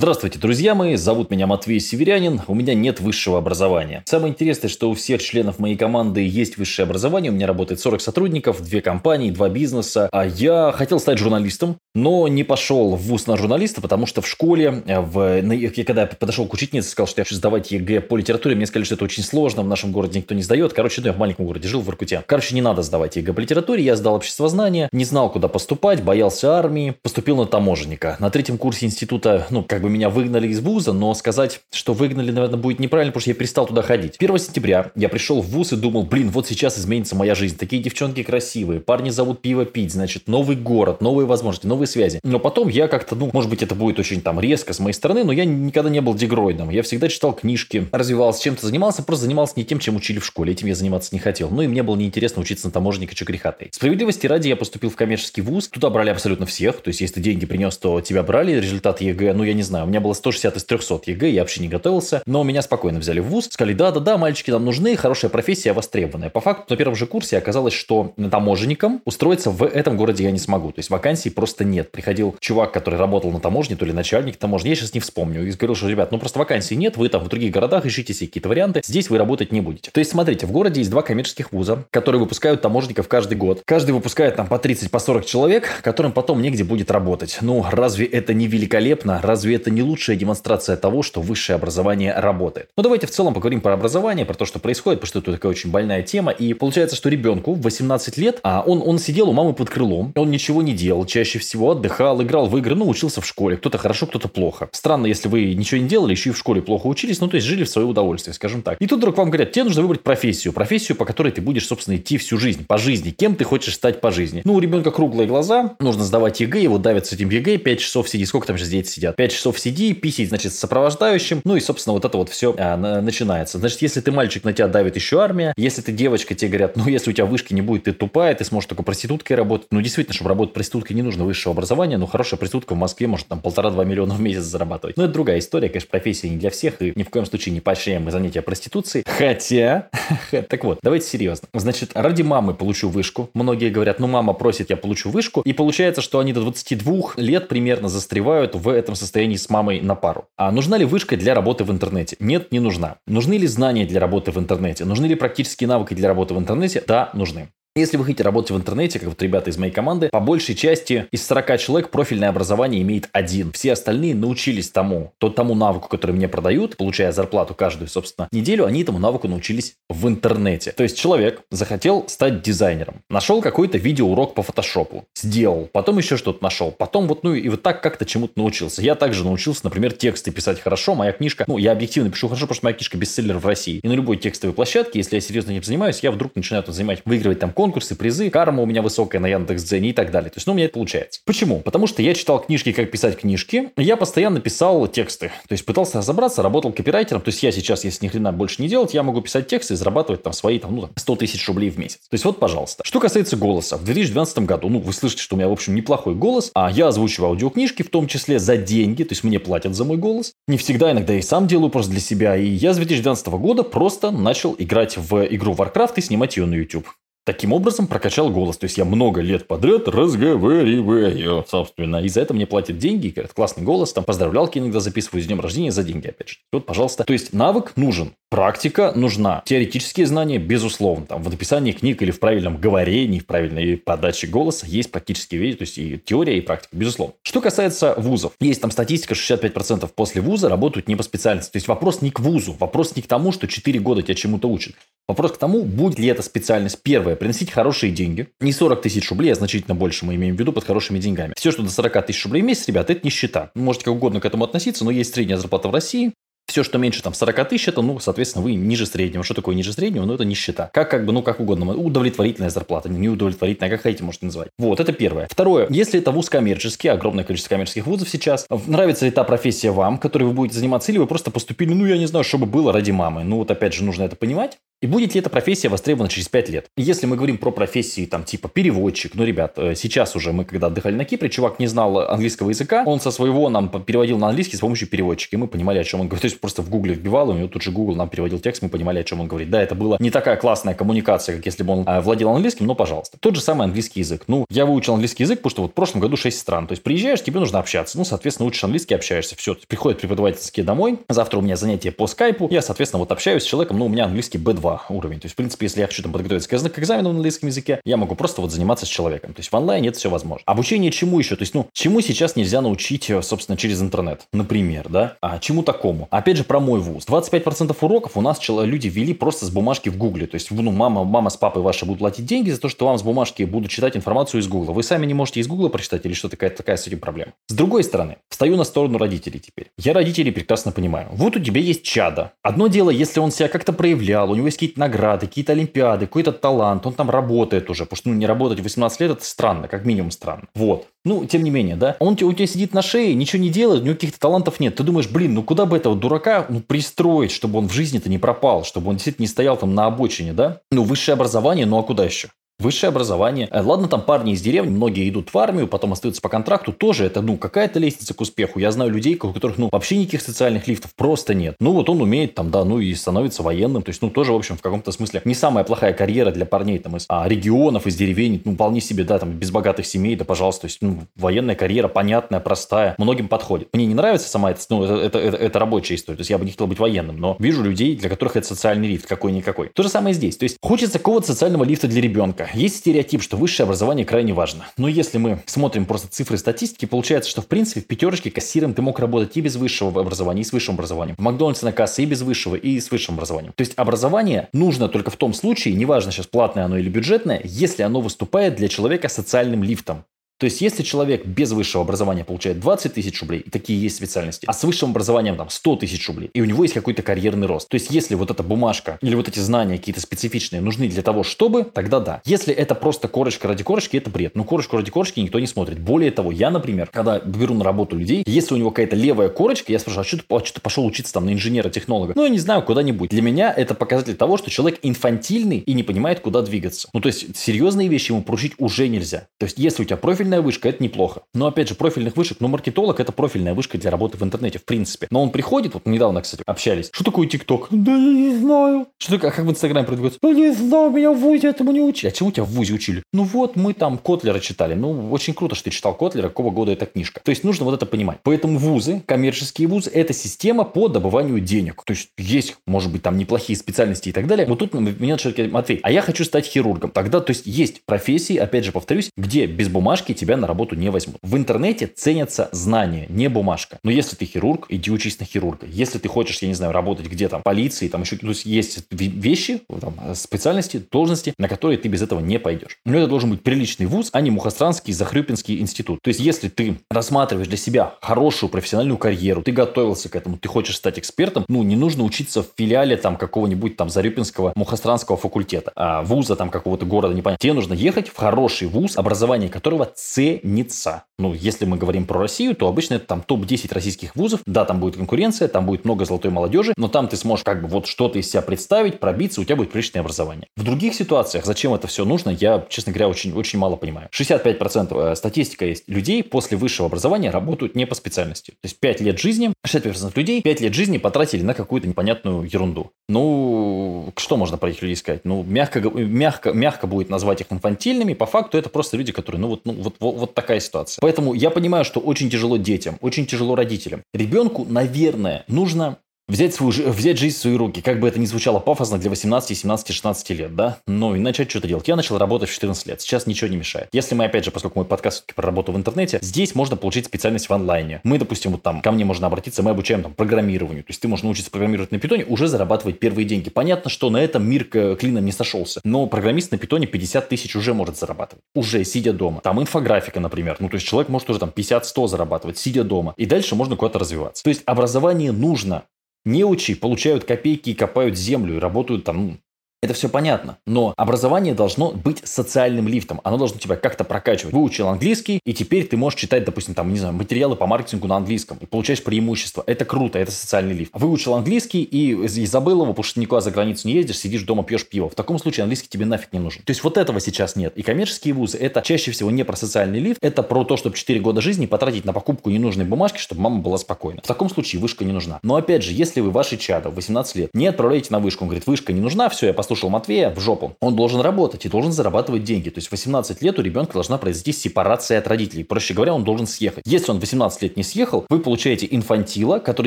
Здравствуйте, друзья мои, зовут меня Матвей Северянин, у меня нет высшего образования. Самое интересное, что у всех членов моей команды есть высшее образование, у меня работает 40 сотрудников, две компании, два бизнеса, а я хотел стать журналистом, но не пошел в вуз на журналиста, потому что в школе, э, в, когда я подошел к учительнице, сказал, что я хочу сдавать ЕГЭ по литературе, мне сказали, что это очень сложно, в нашем городе никто не сдает. Короче, ну, я в маленьком городе жил, в Иркуте. Короче, не надо сдавать ЕГЭ по литературе, я сдал обществознание, не знал, куда поступать, боялся армии, поступил на таможенника. На третьем курсе института, ну, как бы меня выгнали из вуза, но сказать, что выгнали, наверное, будет неправильно, потому что я перестал туда ходить. 1 сентября я пришел в вуз и думал, блин, вот сейчас изменится моя жизнь. Такие девчонки красивые, парни зовут пиво пить, значит, новый город, новые возможности, новые связи. Но потом я как-то, ну, может быть, это будет очень там резко с моей стороны, но я никогда не был дегроидом. Я всегда читал книжки, развивался, чем-то занимался, просто занимался не тем, чем учили в школе. Этим я заниматься не хотел. Ну и мне было неинтересно учиться на таможенника, греха Справедливости ради я поступил в коммерческий вуз. Туда брали абсолютно всех. То есть, если ты деньги принес, то тебя брали. Результат ЕГЭ, ну, я не знаю. У меня было 160 из 300 ЕГЭ, я вообще не готовился. Но меня спокойно взяли в ВУЗ, сказали, да-да-да, мальчики нам нужны, хорошая профессия, востребованная. По факту на первом же курсе оказалось, что таможенником устроиться в этом городе я не смогу. То есть вакансий просто нет. Приходил чувак, который работал на таможне, то ли начальник таможни, я сейчас не вспомню, и говорил, что, ребят, ну просто вакансий нет, вы там в других городах ищите себе какие-то варианты, здесь вы работать не будете. То есть смотрите, в городе есть два коммерческих вуза, которые выпускают таможенников каждый год. Каждый выпускает там по 30, по 40 человек, которым потом негде будет работать. Ну, разве это не великолепно? Разве это не лучшая демонстрация того, что высшее образование работает? Ну, давайте в целом поговорим про образование, про то, что происходит, потому что это такая очень больная тема. И получается, что ребенку в 18 лет, а он, он сидел у мамы под крылом, он ничего не делал, чаще всего отдыхал, играл в игры, ну, учился в школе. Кто-то хорошо, кто-то плохо. Странно, если вы ничего не делали, еще и в школе плохо учились, ну, то есть жили в свое удовольствие, скажем так. И тут вдруг вам говорят, тебе нужно выбрать профессию, профессию, по которой ты будешь, собственно, идти всю жизнь, по жизни. Кем ты хочешь стать по жизни? Ну, у ребенка круглые глаза, нужно сдавать ЕГЭ, его давят с этим ЕГЭ, 5 часов сиди, сколько там сейчас дети сидят? 5 часов сиди, писить, значит, с сопровождающим, ну и, собственно, вот это вот все а, начинается. Значит, если ты мальчик, на тебя давит еще армия, если ты девочка, тебе говорят, ну, если у тебя вышки не будет, ты тупая, ты сможешь только проституткой работать. Ну, действительно, чтобы работать проституткой, не нужно высшего образования, но хорошая проститутка в Москве может там полтора-два миллиона в месяц зарабатывать. Но это другая история, конечно, профессия не для всех, и ни в коем случае не поощряем мы занятия проституцией. Хотя, так вот, давайте серьезно. Значит, ради мамы получу вышку. Многие говорят, ну, мама просит, я получу вышку. И получается, что они до 22 лет примерно застревают в этом состоянии с мамой на пару. А нужна ли вышка для работы в интернете? Нет, не нужна. Нужны ли знания для работы в интернете? Нужны ли практические навыки для работы в интернете? Да, нужны. Если вы хотите работать в интернете, как вот ребята из моей команды, по большей части из 40 человек профильное образование имеет один. Все остальные научились тому, то тому навыку, который мне продают, получая зарплату каждую, собственно, неделю, они этому навыку научились в интернете. То есть человек захотел стать дизайнером, нашел какой-то видеоурок по фотошопу, сделал, потом еще что-то нашел, потом вот, ну и вот так как-то чему-то научился. Я также научился, например, тексты писать хорошо, моя книжка, ну, я объективно пишу хорошо, потому что моя книжка бестселлер в России. И на любой текстовой площадке, если я серьезно этим занимаюсь, я вдруг начинаю там занимать, выигрывать там конкурсы, призы, карма у меня высокая на Яндекс.Дзене и так далее. То есть, ну, у меня это получается. Почему? Потому что я читал книжки, как писать книжки, я постоянно писал тексты. То есть, пытался разобраться, работал копирайтером. То есть, я сейчас, если ни хрена больше не делать, я могу писать тексты и зарабатывать там свои, там, ну, 100 тысяч рублей в месяц. То есть, вот, пожалуйста. Что касается голоса. В 2012 году, ну, вы слышите, что у меня, в общем, неплохой голос, а я озвучиваю аудиокнижки, в том числе за деньги, то есть, мне платят за мой голос. Не всегда, иногда и сам делаю просто для себя. И я с 2012 года просто начал играть в игру Warcraft и снимать ее на YouTube. Таким образом прокачал голос. То есть я много лет подряд разговариваю, собственно. И за это мне платят деньги. И говорят, классный голос. Там поздравлялки иногда записываю с днем рождения за деньги, опять же. Вот, пожалуйста. То есть навык нужен. Практика нужна. Теоретические знания, безусловно. Там, в написании книг или в правильном говорении, в правильной подаче голоса есть практические вещи. То есть и теория, и практика, безусловно. Что касается вузов. Есть там статистика, 65% после вуза работают не по специальности. То есть вопрос не к вузу. Вопрос не к тому, что 4 года тебя чему-то учат. Вопрос к тому, будет ли эта специальность первая, приносить хорошие деньги. Не 40 тысяч рублей, а значительно больше мы имеем в виду под хорошими деньгами. Все, что до 40 тысяч рублей в месяц, ребят, это нищета. Вы можете как угодно к этому относиться, но есть средняя зарплата в России, все, что меньше там 40 тысяч, это, ну, соответственно, вы ниже среднего. Что такое ниже среднего? Ну, это нищета. Как, как бы, ну, как угодно. Удовлетворительная зарплата, не удовлетворительная, как хотите, можете называть. Вот, это первое. Второе. Если это вуз коммерческий, огромное количество коммерческих вузов сейчас, нравится ли та профессия вам, которой вы будете заниматься, или вы просто поступили, ну, я не знаю, чтобы было ради мамы. Ну, вот, опять же, нужно это понимать. И будет ли эта профессия востребована через 5 лет? Если мы говорим про профессии там типа переводчик, ну, ребят, э, сейчас уже мы когда отдыхали на Кипре, чувак не знал английского языка, он со своего нам переводил на английский с помощью переводчика, и мы понимали, о чем он говорит. То есть просто в гугле вбивал, у него тут же Google нам переводил текст, мы понимали, о чем он говорит. Да, это была не такая классная коммуникация, как если бы он э, владел английским, но пожалуйста. Тот же самый английский язык. Ну, я выучил английский язык, потому что вот в прошлом году 6 стран. То есть приезжаешь, тебе нужно общаться. Ну, соответственно, учишь английский, общаешься. Все, приходят преподавательские домой. Завтра у меня занятие по скайпу. Я, соответственно, вот общаюсь с человеком, ну, у меня английский B2 уровень. То есть, в принципе, если я хочу там подготовиться к экзамену на английском языке, я могу просто вот заниматься с человеком. То есть в онлайне это все возможно. Обучение чему еще? То есть, ну, чему сейчас нельзя научить, э, собственно, через интернет, например, да? А чему такому? Опять же, про мой вуз. 25% уроков у нас люди вели просто с бумажки в гугле. То есть, ну, мама, мама с папой ваши будут платить деньги за то, что вам с бумажки будут читать информацию из гугла. Вы сами не можете из гугла прочитать или что такая, такая с этим проблема. С другой стороны, встаю на сторону родителей теперь. Я родителей прекрасно понимаю. Вот у тебя есть чада. Одно дело, если он себя как-то проявлял, у него есть какие-то награды, какие-то олимпиады, какой-то талант, он там работает уже, потому что ну, не работать 18 лет это странно, как минимум странно. Вот. Ну, тем не менее, да. Он у тебя сидит на шее, ничего не делает, у него каких-то талантов нет. Ты думаешь, блин, ну куда бы этого дурака ну, пристроить, чтобы он в жизни-то не пропал, чтобы он действительно не стоял там на обочине, да? Ну, высшее образование, ну а куда еще? Высшее образование. Э, ладно, там парни из деревни, многие идут в армию, потом остаются по контракту. Тоже это, ну, какая-то лестница к успеху. Я знаю людей, у которых, ну, вообще никаких социальных лифтов просто нет. Ну, вот он умеет там, да, ну, и становится военным. То есть, ну, тоже, в общем, в каком-то смысле не самая плохая карьера для парней там из а, регионов, из деревень. Ну, вполне себе, да, там, без богатых семей, да, пожалуйста. То есть, ну, военная карьера понятная, простая, многим подходит. Мне не нравится сама эта, ну, это, это, это, это рабочая история. То есть, я бы не хотел быть военным, но вижу людей, для которых это социальный лифт какой-никакой. То же самое здесь. То есть, хочется какого-то социального лифта для ребенка. Есть стереотип, что высшее образование крайне важно. Но если мы смотрим просто цифры статистики, получается, что в принципе в пятерочке кассиром ты мог работать и без высшего образования, и с высшим образованием. В Макдональдсе на кассе и без высшего, и с высшим образованием. То есть образование нужно только в том случае, неважно сейчас платное оно или бюджетное, если оно выступает для человека социальным лифтом. То есть, если человек без высшего образования получает 20 тысяч рублей, и такие есть специальности, а с высшим образованием там 100 тысяч рублей, и у него есть какой-то карьерный рост. То есть, если вот эта бумажка или вот эти знания какие-то специфичные нужны для того, чтобы, тогда да. Если это просто корочка ради корочки, это бред. Ну, корочку ради корочки никто не смотрит. Более того, я, например, когда беру на работу людей, если у него какая-то левая корочка, я спрашиваю, а что ты, а что ты пошел учиться там на инженера-технолога? Ну, я не знаю, куда-нибудь. Для меня это показатель того, что человек инфантильный и не понимает, куда двигаться. Ну, то есть, серьезные вещи ему поручить уже нельзя. То есть, если у тебя профильная вышка, это неплохо. Но опять же, профильных вышек, ну, маркетолог это профильная вышка для работы в интернете, в принципе. Но он приходит, вот недавно, кстати, общались. Что такое ТикТок? Да я не знаю. Что такое, как в Инстаграме предлагают? Я не знаю, меня в ВУЗе этому не учили. А чему тебя в ВУЗе учили? Ну вот, мы там Котлера читали. Ну, очень круто, что ты читал Котлера, какого года эта книжка. То есть, нужно вот это понимать. Поэтому вузы, коммерческие вузы, это система по добыванию денег. То есть, есть, может быть, там неплохие специальности и так далее. Вот тут меня начали говорить, Матвей, а я хочу стать хирургом. Тогда, то есть, есть профессии, опять же, повторюсь, где без бумажки тебя на работу не возьмут. В интернете ценятся знания, не бумажка. Но если ты хирург, иди учись на хирурга. Если ты хочешь, я не знаю, работать где там, полиции, там еще то есть, есть вещи, там, специальности, должности, на которые ты без этого не пойдешь. Но это должен быть приличный вуз, а не Мухостранский, Захрюпинский институт. То есть, если ты рассматриваешь для себя хорошую профессиональную карьеру, ты готовился к этому, ты хочешь стать экспертом, ну, не нужно учиться в филиале там какого-нибудь там Зарюпинского Мухостранского факультета, а вуза там какого-то города, непонятно. Тебе нужно ехать в хороший вуз, образование которого ценится. Ну, если мы говорим про Россию, то обычно это там топ-10 российских вузов. Да, там будет конкуренция, там будет много золотой молодежи, но там ты сможешь как бы вот что-то из себя представить, пробиться, у тебя будет приличное образование. В других ситуациях, зачем это все нужно, я, честно говоря, очень, очень мало понимаю. 65% э, статистика есть людей после высшего образования работают не по специальности. То есть 5 лет жизни, 65% людей 5 лет жизни потратили на какую-то непонятную ерунду. Ну, что можно про этих людей сказать? Ну, мягко, мягко, мягко будет назвать их инфантильными, по факту это просто люди, которые, ну вот, ну, вот, вот, вот такая ситуация. Поэтому я понимаю, что очень тяжело детям, очень тяжело родителям. Ребенку, наверное, нужно взять, свою, взять жизнь в свои руки, как бы это ни звучало пафосно для 18, 17, 16 лет, да, ну и начать что-то делать. Я начал работать в 14 лет, сейчас ничего не мешает. Если мы, опять же, поскольку мой подкаст про работу в интернете, здесь можно получить специальность в онлайне. Мы, допустим, вот там, ко мне можно обратиться, мы обучаем там программированию, то есть ты можешь научиться программировать на питоне, уже зарабатывать первые деньги. Понятно, что на этом мир клином не сошелся, но программист на питоне 50 тысяч уже может зарабатывать, уже сидя дома. Там инфографика, например, ну то есть человек может уже там 50-100 зарабатывать, сидя дома, и дальше можно куда-то развиваться. То есть образование нужно, Неучи получают копейки и копают землю и работают там Это все понятно. Но образование должно быть социальным лифтом. Оно должно тебя как-то прокачивать. Выучил английский, и теперь ты можешь читать, допустим, там, не знаю, материалы по маркетингу на английском. И получаешь преимущество. Это круто, это социальный лифт. Выучил английский и, и забыл его, потому что никуда за границу не ездишь, сидишь дома, пьешь пиво. В таком случае английский тебе нафиг не нужен. То есть вот этого сейчас нет. И коммерческие вузы это чаще всего не про социальный лифт, это про то, чтобы 4 года жизни потратить на покупку ненужной бумажки, чтобы мама была спокойна. В таком случае вышка не нужна. Но опять же, если вы ваши чада в 18 лет не отправляете на вышку, он говорит, вышка не нужна, все, я послушал Матвея, в жопу. Он должен работать и должен зарабатывать деньги. То есть в 18 лет у ребенка должна произойти сепарация от родителей. Проще говоря, он должен съехать. Если он 18 лет не съехал, вы получаете инфантила, который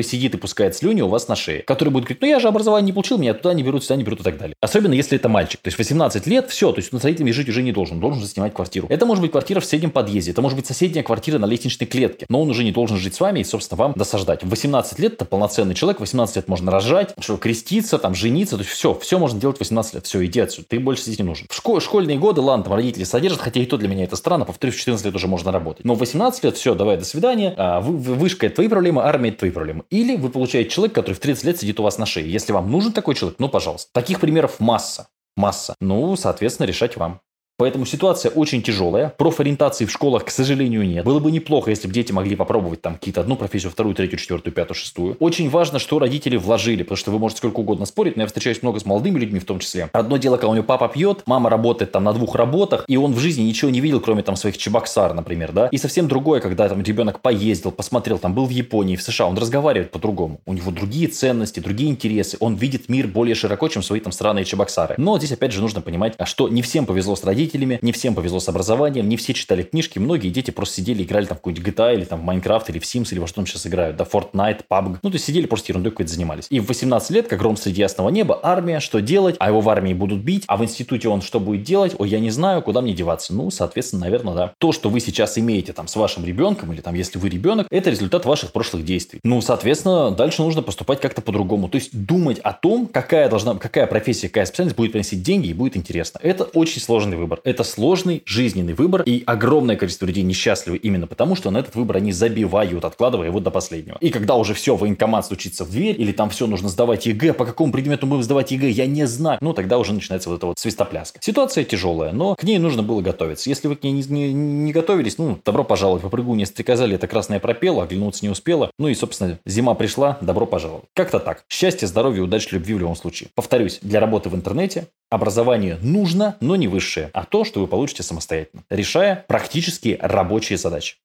сидит и пускает слюни у вас на шее. Который будет говорить, ну я же образование не получил, меня туда не берут, сюда не берут и так далее. Особенно если это мальчик. То есть 18 лет, все, то есть он с родителями жить уже не должен, должен же снимать квартиру. Это может быть квартира в соседнем подъезде, это может быть соседняя квартира на лестничной клетке, но он уже не должен жить с вами и, собственно, вам досаждать. В 18 лет это полноценный человек, 18 лет можно рожать, что креститься, там, жениться, то есть все, все можно делать в 18 лет, все, иди отсюда, ты больше здесь не нужен. В школе, школьные годы, ладно, там родители содержат, хотя и то для меня это странно, повторюсь, в 14 лет уже можно работать. Но в 18 лет, все, давай, до свидания, а, вы, вышка это твои проблемы, армия это твои проблемы. Или вы получаете человека, который в 30 лет сидит у вас на шее. Если вам нужен такой человек, ну, пожалуйста. Таких примеров масса. Масса. Ну, соответственно, решать вам. Поэтому ситуация очень тяжелая. Профориентации в школах, к сожалению, нет. Было бы неплохо, если бы дети могли попробовать там какие-то одну профессию, вторую, третью, четвертую, пятую, шестую. Очень важно, что родители вложили, потому что вы можете сколько угодно спорить, но я встречаюсь много с молодыми людьми в том числе. Одно дело, когда у него папа пьет, мама работает там на двух работах, и он в жизни ничего не видел, кроме там своих чебоксар, например, да. И совсем другое, когда там ребенок поездил, посмотрел, там был в Японии, в США, он разговаривает по-другому. У него другие ценности, другие интересы, он видит мир более широко, чем свои там странные чебоксары. Но здесь опять же нужно понимать, а что не всем повезло с родителями, не всем повезло с образованием, не все читали книжки, многие дети просто сидели, играли там в какой-нибудь GTA или там в Minecraft или в Sims или во что там сейчас играют, да, Fortnite, PUBG. Ну, то есть сидели просто ерундой какой-то занимались. И в 18 лет, как гром среди ясного неба, армия, что делать? А его в армии будут бить, а в институте он что будет делать? Ой, я не знаю, куда мне деваться. Ну, соответственно, наверное, да. То, что вы сейчас имеете там с вашим ребенком или там, если вы ребенок, это результат ваших прошлых действий. Ну, соответственно, дальше нужно поступать как-то по-другому. То есть думать о том, какая должна, какая профессия, какая специальность будет приносить деньги и будет интересно. Это очень сложный выбор. Это сложный жизненный выбор выбор, и огромное количество людей несчастливы именно потому, что на этот выбор они забивают, откладывая его до последнего. И когда уже все, военкомат стучится в дверь, или там все, нужно сдавать ЕГЭ, по какому предмету мы сдавать ЕГЭ, я не знаю, ну тогда уже начинается вот эта вот свистопляска. Ситуация тяжелая, но к ней нужно было готовиться. Если вы к ней не, не, не готовились, ну, добро пожаловать, попрыгу не стрекозали, это красное пропело, оглянуться не успела. Ну и, собственно, зима пришла, добро пожаловать. Как-то так. Счастья, здоровья, удачи, любви в любом случае. Повторюсь, для работы в интернете образование нужно, но не высшее, а то, что вы получите самостоятельно, решая практические рабочие задачи.